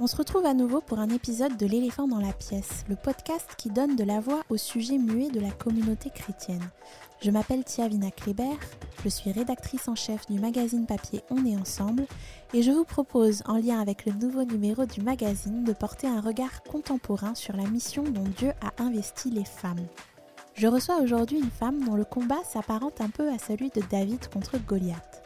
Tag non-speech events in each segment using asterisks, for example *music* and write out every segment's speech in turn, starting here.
On se retrouve à nouveau pour un épisode de L'éléphant dans la pièce, le podcast qui donne de la voix au sujet muet de la communauté chrétienne. Je m'appelle Tiavina Kléber, je suis rédactrice en chef du magazine papier On est ensemble et je vous propose, en lien avec le nouveau numéro du magazine, de porter un regard contemporain sur la mission dont Dieu a investi les femmes. Je reçois aujourd'hui une femme dont le combat s'apparente un peu à celui de David contre Goliath.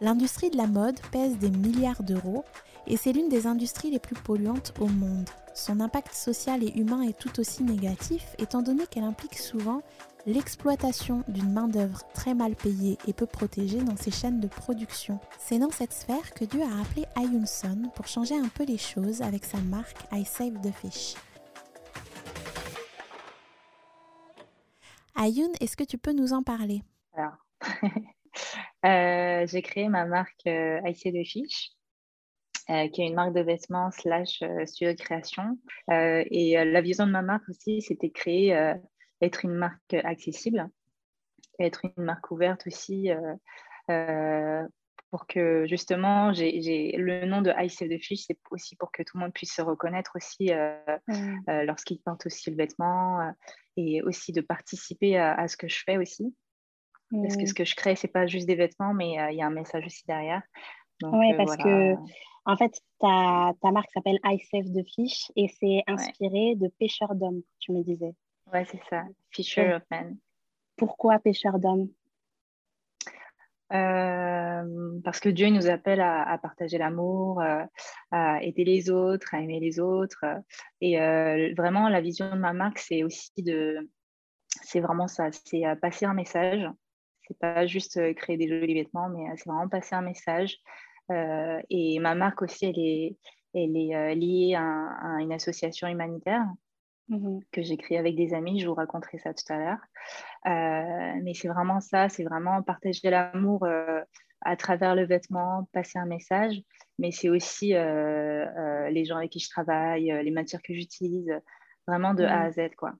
L'industrie de la mode pèse des milliards d'euros et c'est l'une des industries les plus polluantes au monde. Son impact social et humain est tout aussi négatif étant donné qu'elle implique souvent l'exploitation d'une main-d'œuvre très mal payée et peu protégée dans ses chaînes de production. C'est dans cette sphère que Dieu a appelé Ayunson pour changer un peu les choses avec sa marque I Save the Fish. Ayun, est-ce que tu peux nous en parler? Alors, *laughs* euh, j'ai créé ma marque euh, I Save the Fish euh, qui est une marque de vêtements slash euh, studio de création. Euh, et la vision de ma marque aussi, c'était créer, être une marque accessible, être une marque ouverte aussi pour que justement, j'ai le nom de Ice Save the Fish, c'est aussi pour que tout le monde puisse se reconnaître aussi mmh. lorsqu'il porte aussi le vêtement et aussi de participer à, ce que je fais aussi. Parce que ce que je crée, c'est pas juste des vêtements, mais il y a un message aussi derrière. Oui, parce que en fait, ta, ta marque s'appelle I Save the Fish et c'est inspiré de pêcheurs d'hommes, tu me disais. Ouais, c'est ça, Fisher of Men. Pourquoi pêcheurs d'hommes? Euh, parce que Dieu nous appelle à, partager l'amour, euh, à aider les autres, à aimer les autres. Et euh, vraiment, la vision de ma marque, c'est aussi de. C'est vraiment ça, c'est passer un message. C'est pas juste créer des jolis vêtements, mais c'est vraiment passer un message. Euh, et ma marque aussi, elle est, elle est euh, liée à, une association humanitaire mmh que j'ai créée avec des amis. Je vous raconterai ça tout à l'heure. Euh, mais c'est vraiment ça, c'est vraiment partager l'amour à travers le vêtement, passer un message. Mais c'est aussi les gens avec qui je travaille, les matières que j'utilise, vraiment de A à Z. quoi.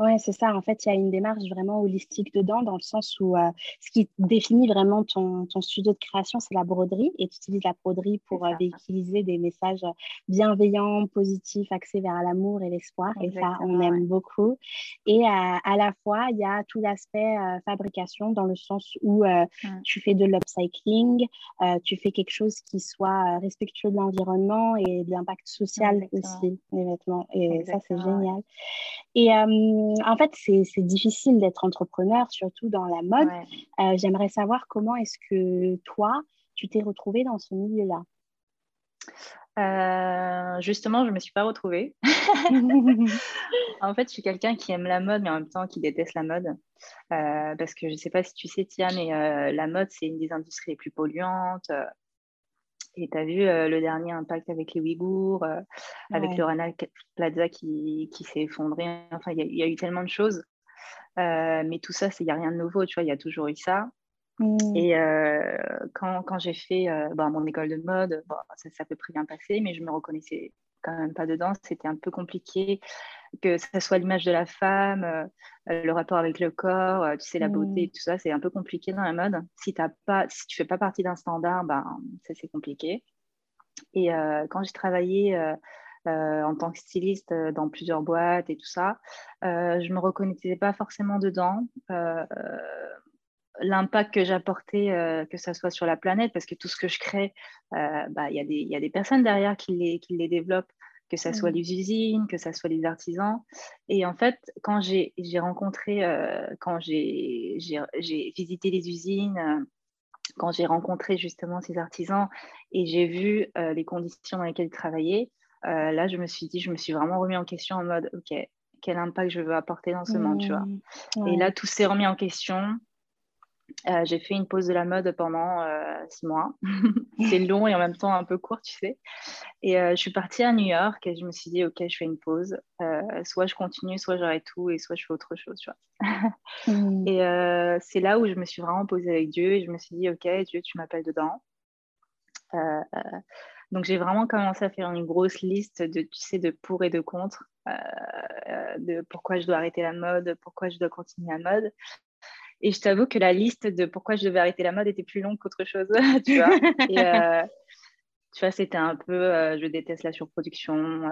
Ouais, c'est ça. En fait, il y a une démarche vraiment holistique dedans, dans le sens où euh, ce qui définit vraiment ton, ton studio de création, c'est la broderie. Et tu utilises la broderie pour euh, véhiculer des messages bienveillants, positifs, axés vers l'amour et l'espoir. Et ça, on aime beaucoup. Et à, à la fois, il y a tout l'aspect euh, fabrication, dans le sens où mmh. tu fais de l'upcycling, tu fais quelque chose qui soit respectueux de l'environnement et de l'impact social aussi, les vêtements. Et ça, c'est génial. Et en fait, c'est difficile d'être entrepreneur, surtout dans la mode. Euh, j'aimerais savoir comment est-ce que toi, tu t'es retrouvée dans ce milieu-là euh, justement, je ne me suis pas retrouvée. *laughs* en fait, je suis quelqu'un qui aime la mode, mais en même temps qui déteste la mode. Euh, parce que je ne sais pas si tu sais, Tia, mais la mode, c'est une des industries les plus polluantes. Et tu as vu euh, le dernier impact avec les Ouïghours, euh, avec le Rana Plaza qui, qui s'est effondré. Enfin, il y, a eu tellement de choses. Euh, mais tout ça, il n'y a rien de nouveau, tu vois, il y a toujours eu ça. Mmh. Et quand, quand j'ai fait bon, mon école de mode, bon, ça s'est à peu près bien passé, mais je me reconnaissais quand même pas dedans. C'était un peu compliqué que ce soit l'image de la femme, euh, le rapport avec le corps, euh, tu sais, la beauté, mm. tout ça, c'est un peu compliqué dans la mode. Si, as pas, si tu fais pas partie d'un standard, ben, ça c'est compliqué. Et euh, quand j'ai travaillé en tant que styliste dans plusieurs boîtes et tout ça, je me reconnaissais pas forcément dedans l'impact que j'apportais, que ce soit sur la planète, parce que tout ce que je crée, bah, il y, y, a des personnes derrière qui les, qui les développent, que ce soit mmh. les usines, que ce soit les artisans. Et en fait, quand j'ai rencontré, quand j'ai visité les usines, quand j'ai rencontré justement ces artisans et j'ai vu les conditions dans lesquelles ils travaillaient, là, je me suis dit, je me suis vraiment remis en question en mode, OK, quel impact je veux apporter dans ce monde, tu vois. Mmh. Et là, tout s'est remis en question. Euh, j'ai fait une pause de la mode pendant euh, six mois. *laughs* c'est *laughs* long et en même temps un peu court, tu sais. Et euh, je suis partie à New York et je me suis dit, OK, je fais une pause. soit je continue, soit j'arrête tout et soit je fais autre chose, tu vois. *laughs* Mmh. Et c'est là où je me suis vraiment posée avec Dieu et je me suis dit, OK, Dieu, tu m'appelles dedans. donc j'ai vraiment commencé à faire une grosse liste de, tu sais, de pour et de contre, de pourquoi je dois arrêter la mode, pourquoi je dois continuer la mode. Et je t'avoue que la liste de pourquoi je devais arrêter la mode était plus longue qu'autre chose, *laughs* tu vois. Et, euh, tu vois, c'était un peu, je déteste la surproduction,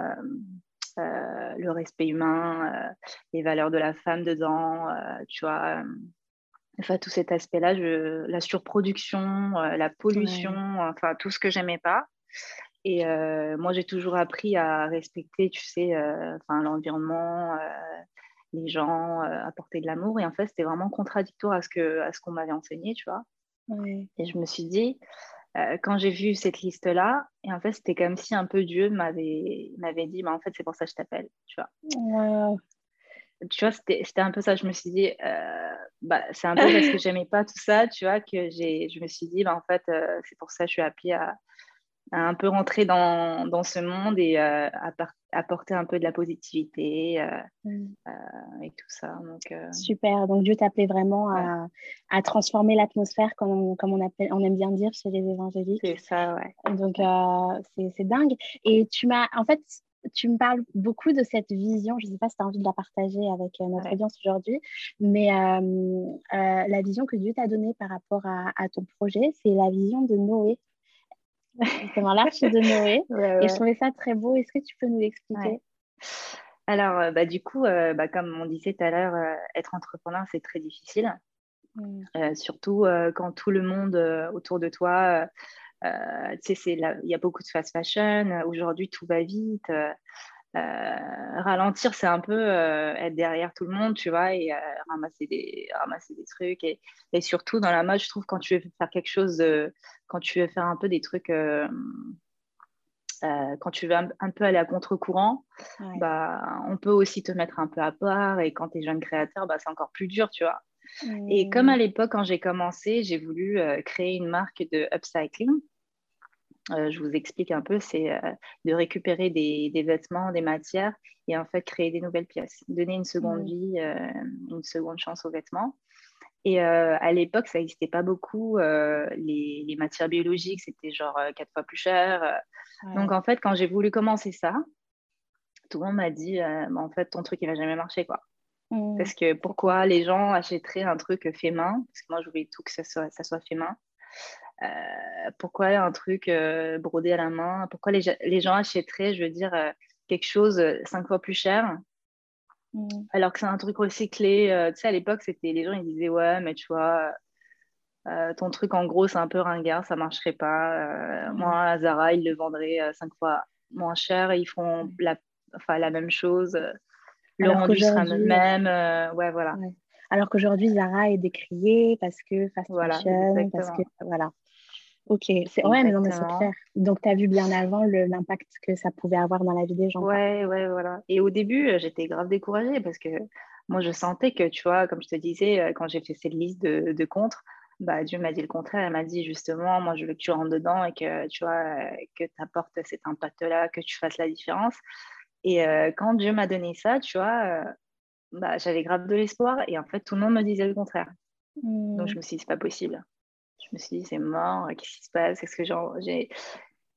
le respect humain, les valeurs de la femme dedans, tu vois. Enfin, tout cet aspect-là, la surproduction, la pollution, enfin, tout ce que j'aimais pas. Et moi, j'ai toujours appris à respecter, tu sais, enfin, l'environnement, les gens, apporter de l'amour. Et en fait, c'était vraiment contradictoire à ce qu'on à ce qu'on m'avait enseigné, tu vois. Et je me suis dit, quand j'ai vu cette liste-là, et en fait, c'était comme si un peu Dieu m'avait dit, bah, en fait, c'est pour ça que je t'appelle, tu vois. Tu vois, c'était un peu ça. Je me suis dit, bah, c'est un peu parce que *laughs* j'aimais pas tout ça, tu vois, que je me suis dit, bah, en fait, c'est pour ça que je suis appelée à, un peu rentrer dans, dans ce monde et euh, apporter un peu de la positivité euh, mm. euh, et tout ça. Donc, Super, donc Dieu t'appelait vraiment à, à, transformer l'atmosphère, comme, on, comme on, appelle, on aime bien dire chez les évangéliques. C'est ça, ouais. Donc c'est dingue. Et tu m'as, en fait, tu me parles beaucoup de cette vision, je ne sais pas si tu as envie de la partager avec notre audience aujourd'hui, mais la vision que Dieu t'a donnée par rapport à, à ton projet, c'est la vision de Noé *laughs* justement l'arche de Noé. Et je trouvais ça très beau. Est-ce que tu peux nous l'expliquer? Alors, euh, bah, du coup, euh, bah, comme on disait tout à l'heure, euh, être entrepreneur, c'est très difficile. Mm. surtout quand tout le monde autour de toi, tu sais, il y a beaucoup de fast fashion. Aujourd'hui, tout va vite. Euh, ralentir, c'est un peu euh, être derrière tout le monde, tu vois, et euh, ramasser, des, ramasser des trucs. Et, et, surtout dans la mode, je trouve, quand tu veux faire quelque chose, quand tu veux faire un peu des trucs, quand tu veux un, peu aller à contre-courant, bah, on peut aussi te mettre un peu à part. Et quand tu es jeune créateur, bah, c'est encore plus dur, tu vois. Et comme à l'époque, quand j'ai commencé, j'ai voulu créer une marque de upcycling. Euh, je vous explique un peu, c'est euh, de récupérer des, vêtements, des matières et en fait créer des nouvelles pièces, donner une seconde mmh. vie, euh, une seconde chance aux vêtements. Et à l'époque, ça n'existait pas beaucoup. Les, matières biologiques, c'était genre quatre fois plus cher. Donc en fait, quand j'ai voulu commencer ça, tout le monde m'a dit, bah, en fait, ton truc, il va jamais marcher, quoi. Mmh. Parce que pourquoi les gens achèteraient un truc fait main? Parce que moi, je voulais tout que ça soit, ça soit fait main. Euh, pourquoi un truc euh, brodé à la main? Pourquoi les, les, gens achèteraient, je veux dire, euh, quelque chose cinq fois plus cher? Mm. alors que c'est un truc recyclé Tu sais, à l'époque, c'était les gens ils disaient ouais, mais tu vois. ton truc en gros c'est un peu ringard, ça marcherait pas. Mm. Moi, à Zara, ils le vendraient cinq fois moins cher et ils font mm. la, enfin, la même chose. Le rendu sera le même. ouais, voilà. Alors qu'aujourd'hui, Zara est décriée parce que fast fashion, parce que voilà. Ok, c'est ouais, mais non, mais c'est clair. Donc, tu as vu bien avant l'impact que ça pouvait avoir dans la vie des gens. Ouais, ouais, voilà. Et au début, euh, j'étais grave découragée parce que moi, je sentais que, tu vois, comme je te disais, euh, quand j'ai fait cette liste de, de contre, bah, Dieu m'a dit le contraire. Elle m'a dit justement, moi, je veux que tu rentres dedans et que, tu vois, euh, que tu apportes cet impact-là, que tu fasses la différence. Et quand Dieu m'a donné ça, tu vois, bah, j'avais grave de l'espoir et en fait, tout le monde me disait le contraire. Donc, je mmh. me suis dit, c'est pas possible je me suis dit, c'est mort, qu'est-ce qui se passe? Est-ce que j'ai.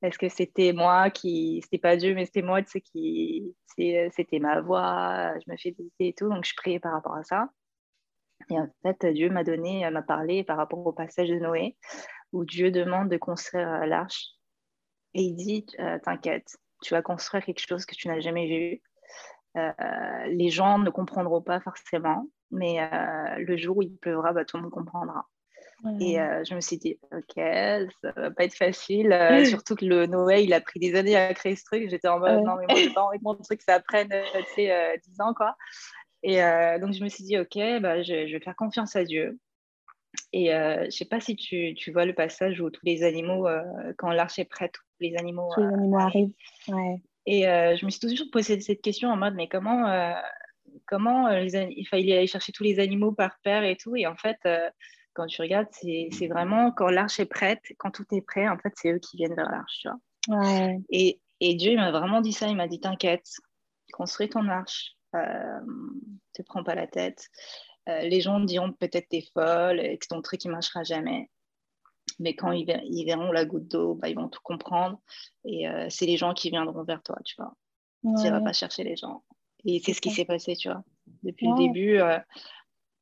Est-ce que c'était moi qui. C'était pas Dieu, mais c'était moi, tu sais, qui. C'était ma voix, je me fais visiter et tout. Donc, je priais par rapport à ça. Et en fait, Dieu m'a donné, m'a parlé par rapport au passage de Noé, où Dieu demande de construire l'arche. Et il dit euh, T'inquiète, tu vas construire quelque chose que tu n'as jamais vu. Euh, les gens ne comprendront pas forcément, mais euh, le jour où il pleuvra, bah, tout le monde comprendra. Et euh, je me suis dit, ok, ça va pas être facile. Euh, *laughs* surtout que le Noé, il a pris des années à créer ce truc. J'étais en mode, non, mais moi, j'ai pas envie que mon truc, ça prenne, tu sais, 10 ans, quoi. Et donc, je me suis dit, ok, bah, je, vais faire confiance à Dieu. Et je sais pas si tu, tu, vois le passage où tous les animaux, quand l'arche est prête, tous les animaux, tous les animaux arrivent. Ouais. Et je me suis toujours posé cette question en mode, mais comment, comment les il fallait aller chercher tous les animaux par paire et tout. Et en fait, quand tu regardes, c'est vraiment quand l'arche est prête, quand tout est prêt, en fait, c'est eux qui viennent vers l'arche, tu vois. Ouais. Et, et, Dieu m'a vraiment dit ça, il m'a dit T'inquiète, construis ton arche, euh, te prends pas la tête. Euh, les gens diront peut-être t'es folle et que ton truc ne marchera jamais. Mais quand ils, verront la goutte d'eau, bah, ils vont tout comprendre. Et euh, c'est les gens qui viendront vers toi, tu vois. Tu n'iras pas chercher les gens. Et c'est ce qui s'est passé, tu vois. Depuis le début, euh,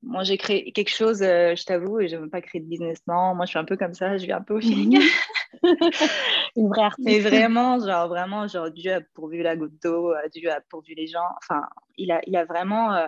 moi, j'ai créé quelque chose, euh, je t'avoue, et je ne veux pas créer de business. Non, moi, je suis un peu comme ça, je vais un peu au feeling. *laughs* Une vraie artiste. Mais vraiment, genre, vraiment, genre, Dieu a pourvu la goutte d'eau, Dieu a pourvu les gens. Enfin, il a, il a vraiment, euh,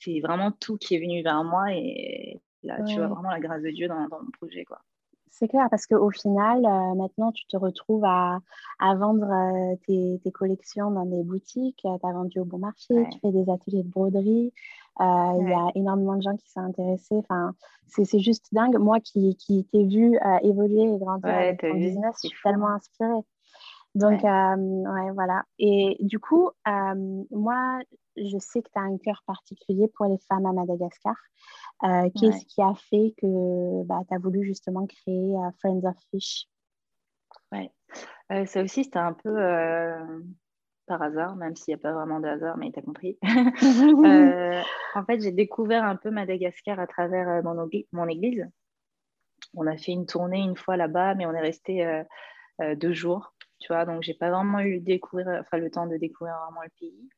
c'est vraiment tout qui est venu vers moi et là, tu vois vraiment la grâce de Dieu dans, dans mon projet, quoi. C'est clair, parce qu'au final, euh, maintenant, tu te retrouves à, à vendre tes, tes, collections dans des boutiques, tu as vendu au bon marché, tu fais des ateliers de broderie, euh, il y a énormément de gens qui sont intéressés. Enfin, c'est juste dingue. Moi qui, qui t'ai vu euh, évoluer et grandir avec ton business, je suis tellement inspirée. Donc, euh, ouais. voilà. Et du coup, moi, je sais que tu as un cœur particulier pour les femmes à Madagascar. Qu'est-ce qui a fait que bah, tu as voulu justement créer Friends of Fish? Ouais. ça aussi, c'était un peu par hasard, même s'il n'y a pas vraiment de hasard, mais tu as compris. *laughs* Euh, en fait, j'ai découvert un peu Madagascar à travers euh, mon, église. On a fait une tournée une fois là-bas, mais on est resté euh, deux jours, tu vois, donc j'ai pas vraiment eu découvrir, enfin, le temps de découvrir vraiment le pays.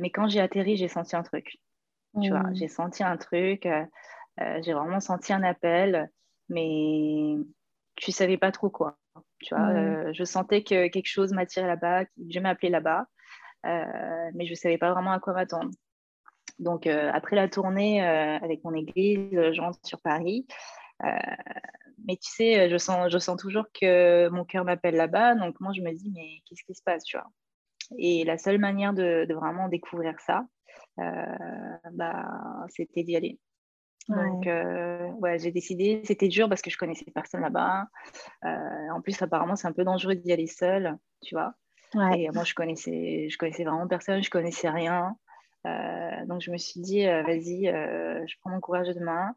mais quand j'ai atterri, j'ai senti un truc. Tu vois, mmh. j'ai senti un truc, j'ai vraiment senti un appel, mais tu savais pas trop quoi. Tu vois, euh, je sentais que quelque chose m'attirait là-bas, que Dieu m'appelait là-bas, euh, mais je ne savais pas vraiment à quoi m'attendre. Donc, euh, après la tournée avec mon église, je rentre sur Paris. Mais tu sais, je sens, je sens toujours que mon cœur m'appelle là-bas. Donc, moi, je me dis, mais qu'est-ce qui se passe, tu vois? Et la seule manière de, de vraiment découvrir ça, bah, c'était d'y aller. Donc, euh, ouais, j'ai décidé. C'était dur parce que je connaissais personne là-bas. Euh, en plus, apparemment, c'est un peu dangereux d'y aller seul, tu vois? Et moi, je connaissais, je connaissais vraiment personne, je connaissais rien. Euh, donc, je me suis dit, vas-y, je prends mon courage de main,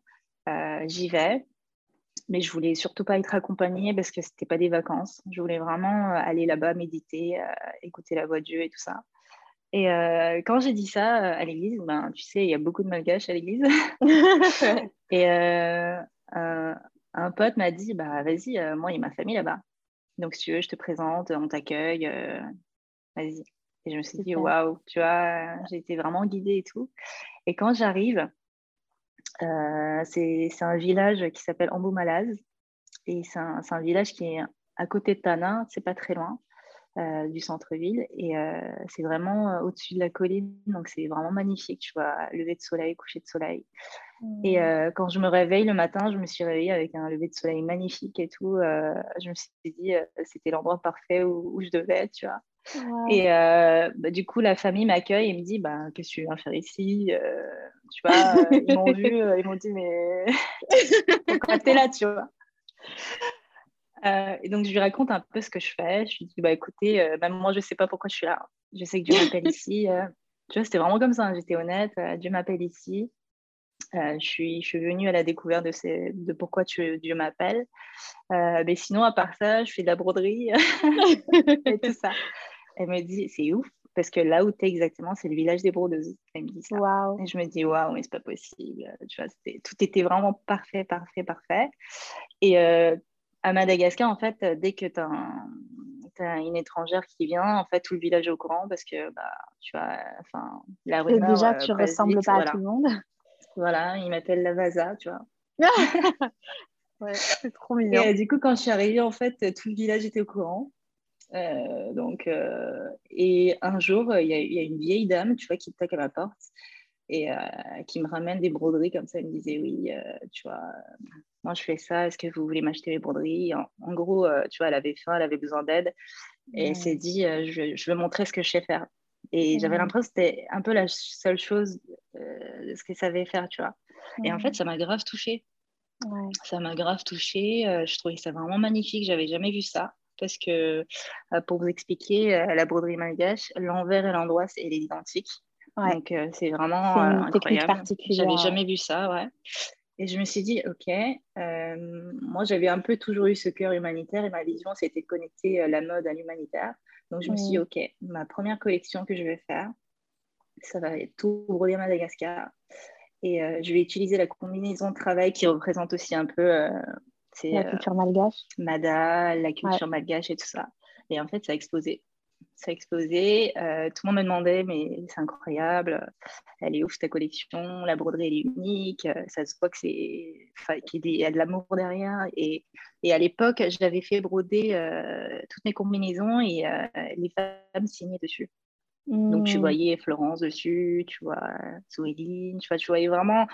j'y vais. Mais je voulais surtout pas être accompagnée parce que c'était pas des vacances. Je voulais vraiment aller là-bas, méditer, écouter la voix de Dieu et tout ça. Et euh, quand j'ai dit ça euh, à l'église, ben, tu sais, il y a beaucoup de malgaches à l'église. *laughs* et euh, un, pote m'a dit, bah, vas-y, moi, il y a ma famille là-bas. Donc, si tu veux, je te présente, on t'accueille, vas-y. Et je me suis dit, waouh, tu vois, j'ai été vraiment guidée et tout. Et quand j'arrive, c'est un village qui s'appelle Amboumalaz. Et c'est un, un, village qui est à côté de Tana, c'est pas très loin. Euh, du centre-ville. Et euh, c'est vraiment euh, au-dessus de la colline, donc c'est vraiment magnifique. Tu vois, lever de soleil, coucher de soleil. Et mmh. quand je me réveille le matin, je me suis réveillée avec un lever de soleil magnifique et tout. je me suis dit, c'était l'endroit parfait où, je devais être, tu vois. Et bah, du coup, la famille m'accueille et me dit bah, Qu'est-ce que tu viens faire ici Tu vois, ils m'ont vu, ils m'ont dit Mais *laughs* pourquoi t'es là, tu vois? Euh, et donc, je lui raconte un peu ce que je fais. Je lui dis, bah, écoutez, euh, même moi, je ne sais pas pourquoi je suis là. Je sais que Dieu m'appelle ici. Euh. tu vois, c'était vraiment comme ça. Hein. J'étais honnête. Dieu m'appelle ici. je, suis, je suis venue à la découverte de, ces, de pourquoi Dieu m'appelle. mais sinon, à part ça, je fais de la broderie *laughs* et tout ça. Elle me dit, c'est ouf, parce que là où tu es exactement, c'est le village des brodeuses. Elle me dit ça. Et je me dis, waouh, mais c'est pas possible. Tu vois, tout était vraiment parfait, parfait, parfait. Et à Madagascar, en fait, dès que tu as, une étrangère qui vient, en fait, tout le village est au courant parce que, bah, tu vois, enfin, la rumeur... Déjà, tu ne euh, ressembles pas à tout le monde. Voilà, ils m'appellent la Vaza, tu vois. *laughs* ouais, c'est trop mignon. Et du coup, quand je suis arrivée, en fait, tout le village était au courant. Euh, donc, euh, et un jour, il y, y, a une vieille dame, tu vois, qui toque à ma porte et qui me ramène des broderies comme ça. Elle me disait, oui, tu vois, moi je fais ça, est-ce que vous voulez m'acheter les broderies? En, gros, euh, tu vois, elle avait faim, elle avait besoin d'aide. Et elle s'est dit, euh, je, veux montrer ce que je sais faire. Et j'avais l'impression que c'était un peu la seule chose euh, de ce qu'elle savait faire, tu vois. Et en fait, ça m'a grave touchée. Ça m'a grave touchée. je trouvais ça vraiment magnifique. J'avais jamais vu ça. Parce que, pour vous expliquer, la broderie malgache, l'envers et l'endroit, c'est identique. Donc, c'est vraiment incroyable. J'avais jamais vu ça, ouais. Et je me suis dit, OK, euh, moi j'avais un peu toujours eu ce cœur humanitaire et ma vision c'était de connecter euh, la mode à l'humanitaire. Donc je me suis dit, OK, ma première collection que je vais faire, ça va être tout brodé à Madagascar. Et euh, je vais utiliser la combinaison de travail qui représente aussi un peu la culture malgache. Mada, la culture malgache et tout ça. Et en fait, ça a explosé. ça a explosé. Euh, tout le monde me demandait, mais c'est incroyable, elle est ouf ta collection, la broderie elle est unique, euh, ça se voit que c'est, qu'il y a de l'amour derrière. Et, et à l'époque, j'avais fait broder euh, toutes mes combinaisons et les femmes signaient dessus. Donc tu mmh. voyais Florence dessus, tu vois Zoéline, tu vois, tu voyais vraiment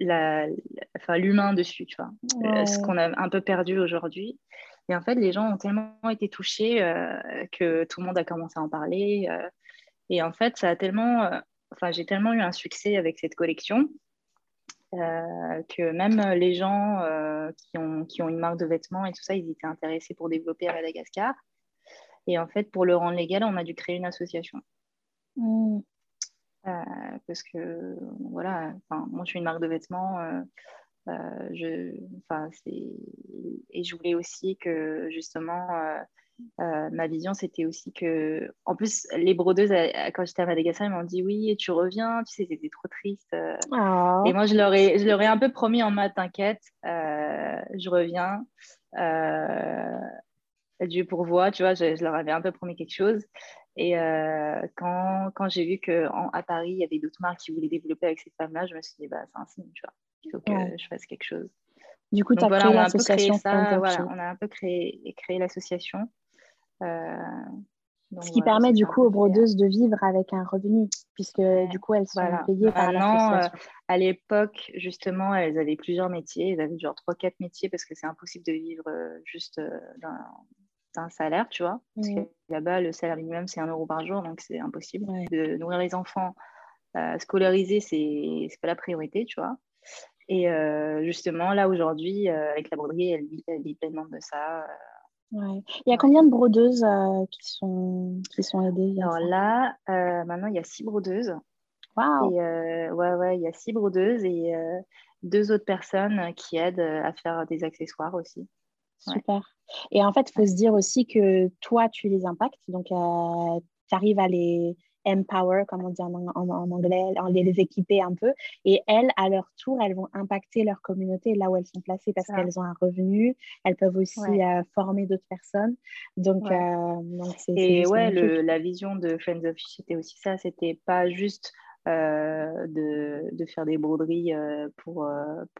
la, enfin, l'humain dessus, tu vois, ce qu'on a un peu perdu aujourd'hui. Et en fait, les gens ont tellement été touchés euh, que tout le monde a commencé à en parler. Euh, et en fait, ça a tellement, euh, enfin, j'ai tellement eu un succès avec cette collection que même les gens qui, ont, qui ont une marque de vêtements et tout ça, ils étaient intéressés pour développer à Madagascar. Et en fait, pour le rendre légal, on a dû créer une association. Mmh. Parce que, voilà, moi, je suis une marque de vêtements. Euh, je, et je voulais aussi que justement euh, euh, ma vision, c'était aussi que, en plus, les brodeuses, quand j'étais à Madagascar, elles m'ont dit oui, tu reviens, tu sais, c'était trop triste. Oh. Et moi, je leur, ai, je leur ai un peu promis en mode, t'inquiète, je reviens. Dieu pourvoit, tu vois, je, je, leur avais un peu promis quelque chose. Et quand, quand j'ai vu qu'à Paris, il y avait d'autres marques qui voulaient développer avec ces femmes-là, je me suis dit, bah, c'est un signe, tu vois il faut que je fasse quelque chose. Du coup, tu as créé l'association. Voilà, on a un peu créé, créé l'association. Euh, Ce qui permet du coup aux brodeuses de vivre avec un revenu, puisque du coup elles sont payées par l'association. Euh, à l'époque, justement, elles avaient plusieurs métiers. Elles avaient genre 3-4 métiers parce que c'est impossible de vivre euh, juste d'un salaire, tu vois. Parce que là-bas, le salaire minimum, c'est 1 euro par jour, donc c'est impossible. De nourrir les enfants, scolariser, c'est pas la priorité, tu vois. Et euh, justement, là, aujourd'hui, euh, avec la broderie, elle vit, pleinement de ça. Euh. Il y a combien de brodeuses qui, sont, qui sont aidées Alors là, maintenant, il y a six brodeuses. Wow. Et, ouais, ouais, il y a six brodeuses et deux autres personnes qui aident à faire des accessoires aussi. Super. Et en fait, il faut se dire aussi que toi, tu les impactes. Donc, tu arrives à les, empower, comme on dit en, anglais, les, les, équiper un peu. Et elles, à leur tour, elles vont impacter leur communauté là où elles sont placées parce qu'elles ont un revenu. Elles peuvent aussi euh, former d'autres personnes. Donc, euh, c'est, Et ouais, la vision de Friends of Fish, c'était aussi ça. C'était pas juste euh, de, de, faire des broderies pour,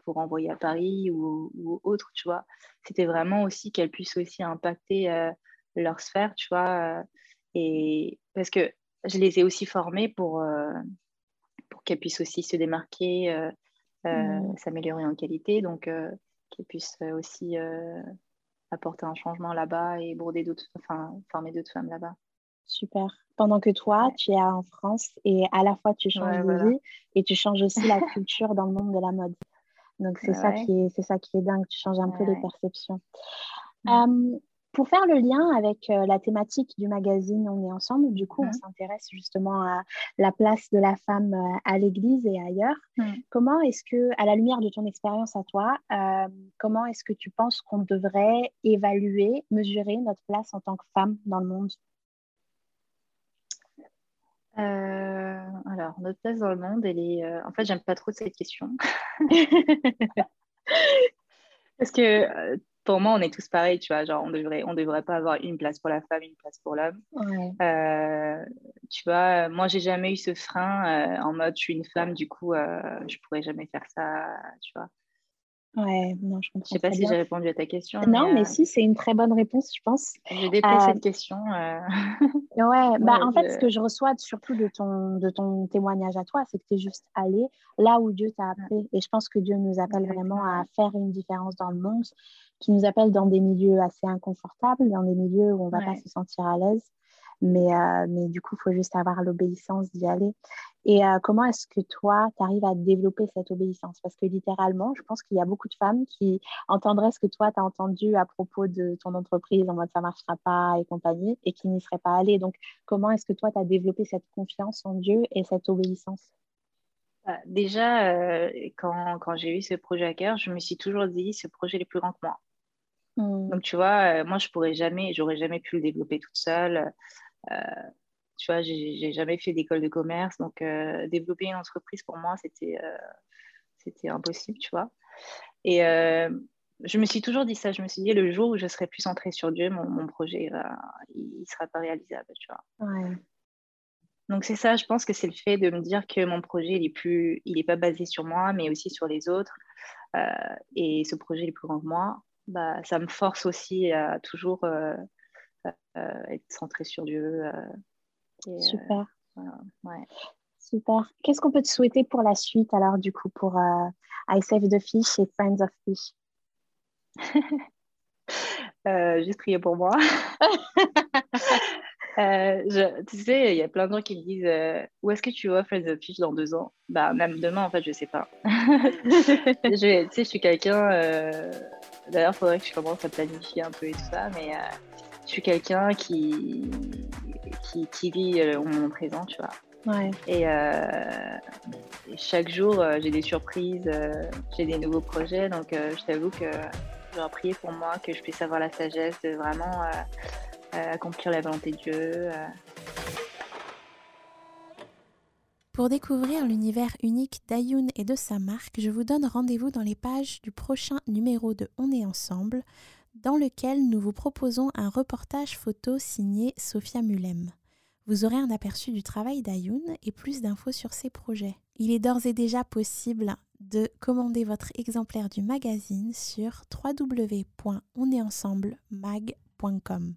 pour envoyer à Paris ou, ou autre, tu vois. C'était vraiment aussi qu'elles puissent aussi impacter leur sphère, tu vois. et parce que je les ai aussi formées pour, euh, pour qu'elles puissent aussi se démarquer, euh, euh, s'améliorer en qualité, donc qu'elles puissent aussi apporter un changement là-bas et broder d'autres, enfin, former d'autres femmes là-bas. Super. Pendant que toi, tu es en France et à la fois tu changes de vie et tu changes aussi la culture dans le monde de la mode. Donc c'est ça qui est c'est ça qui est dingue. Tu changes un peu les perceptions. Mm. Pour faire le lien avec euh, la thématique du magazine On est ensemble, du coup, on mhm. s'intéresse justement à la place de la femme euh, à l'Église et ailleurs. Mhm. Comment est-ce que, à la lumière de ton expérience à toi, euh, comment est-ce que tu penses qu'on devrait évaluer, mesurer notre place en tant que femme dans le monde? Alors, notre place dans le monde, elle est. En fait, j'aime pas trop cette question. *laughs* Parce que pour moi, on est tous pareils, tu vois. Genre, on devrait, on devrait pas avoir une place pour la femme, une place pour l'homme. Euh, tu vois, moi, j'ai jamais eu ce frein euh, en mode, je suis une femme, du coup, euh, je pourrais jamais faire ça, tu vois. Ouais, non, je comprends. Je sais pas si j'ai répondu à ta question. Non, mais, si, c'est une très bonne réponse, je pense. J'ai déplacé cette question. *laughs* ouais, *laughs* bah, en fait, ce que je reçois surtout de ton, de ton témoignage à toi, c'est que tu es juste allé là où Dieu t'a appelé. Et je pense que Dieu nous appelle vraiment à faire une différence dans le monde qui nous appelle dans des milieux assez inconfortables, dans des milieux où on ne va pas se sentir à l'aise. Mais, euh, mais du coup, il faut juste avoir l'obéissance d'y aller. Et euh, comment est-ce que toi, tu arrives à développer cette obéissance? Parce que littéralement, je pense qu'il y a beaucoup de femmes qui entendraient ce que toi, tu as entendu à propos de ton entreprise en mode ça ne marchera pas et compagnie, et qui n'y seraient pas allées. Donc, comment est-ce que toi, tu as développé cette confiance en Dieu et cette obéissance? Bah, Déjà, euh, quand, quand j'ai eu ce projet à cœur, je me suis toujours dit, ce projet est plus grand que moi. Mm. Donc, tu vois, euh, moi, je pourrais jamais, j'aurais jamais pu le développer toute seule. Euh, tu vois, j'ai jamais fait d'école de commerce. Donc, euh, développer une entreprise, pour moi, c'était c'était impossible, tu vois. Et je me suis toujours dit ça. Je me suis dit, le jour où je serai plus centrée sur Dieu, mon, projet, il ne sera pas réalisable. Tu vois. Donc, c'est ça, je pense que c'est le fait de me dire que mon projet, il n'est plus, il est pas basé sur moi, mais aussi sur les autres. Euh, et ce projet est plus grand que moi. Bah, ça me force aussi à toujours euh, euh, être centré sur Dieu. Super. Super. Qu'est-ce qu'on peut te souhaiter pour la suite, alors, du coup, pour I Save the Fish et Friends of Fish? *laughs* Euh, Juste prier pour moi. *laughs* Euh, je, tu sais, il y a plein de gens qui me disent euh, Où est-ce que tu vois Friends of Fish dans deux ans? Bah, même demain, en fait, je sais pas. *laughs* je, tu sais, je suis quelqu'un. D'ailleurs, il faudrait que je commence à planifier un peu et tout ça, mais suis quelqu'un qui, qui, qui vit au moment présent, tu vois. Et, chaque jour, j'ai des surprises, j'ai des nouveaux projets. Donc, je t'avoue que je prier pour moi, que je puisse avoir la sagesse de vraiment euh, euh, accomplir la volonté de Dieu. Euh. Pour découvrir l'univers unique d'Ayoun et de sa marque, je vous donne rendez-vous dans les pages du prochain numéro de On est ensemble, dans lequel nous vous proposons un reportage photo signé Sophia Mulem. Vous aurez un aperçu du travail d'Ayoun et plus d'infos sur ses projets. Il est d'ores et déjà possible de commander votre exemplaire du magazine sur www.onestensemblemag.com.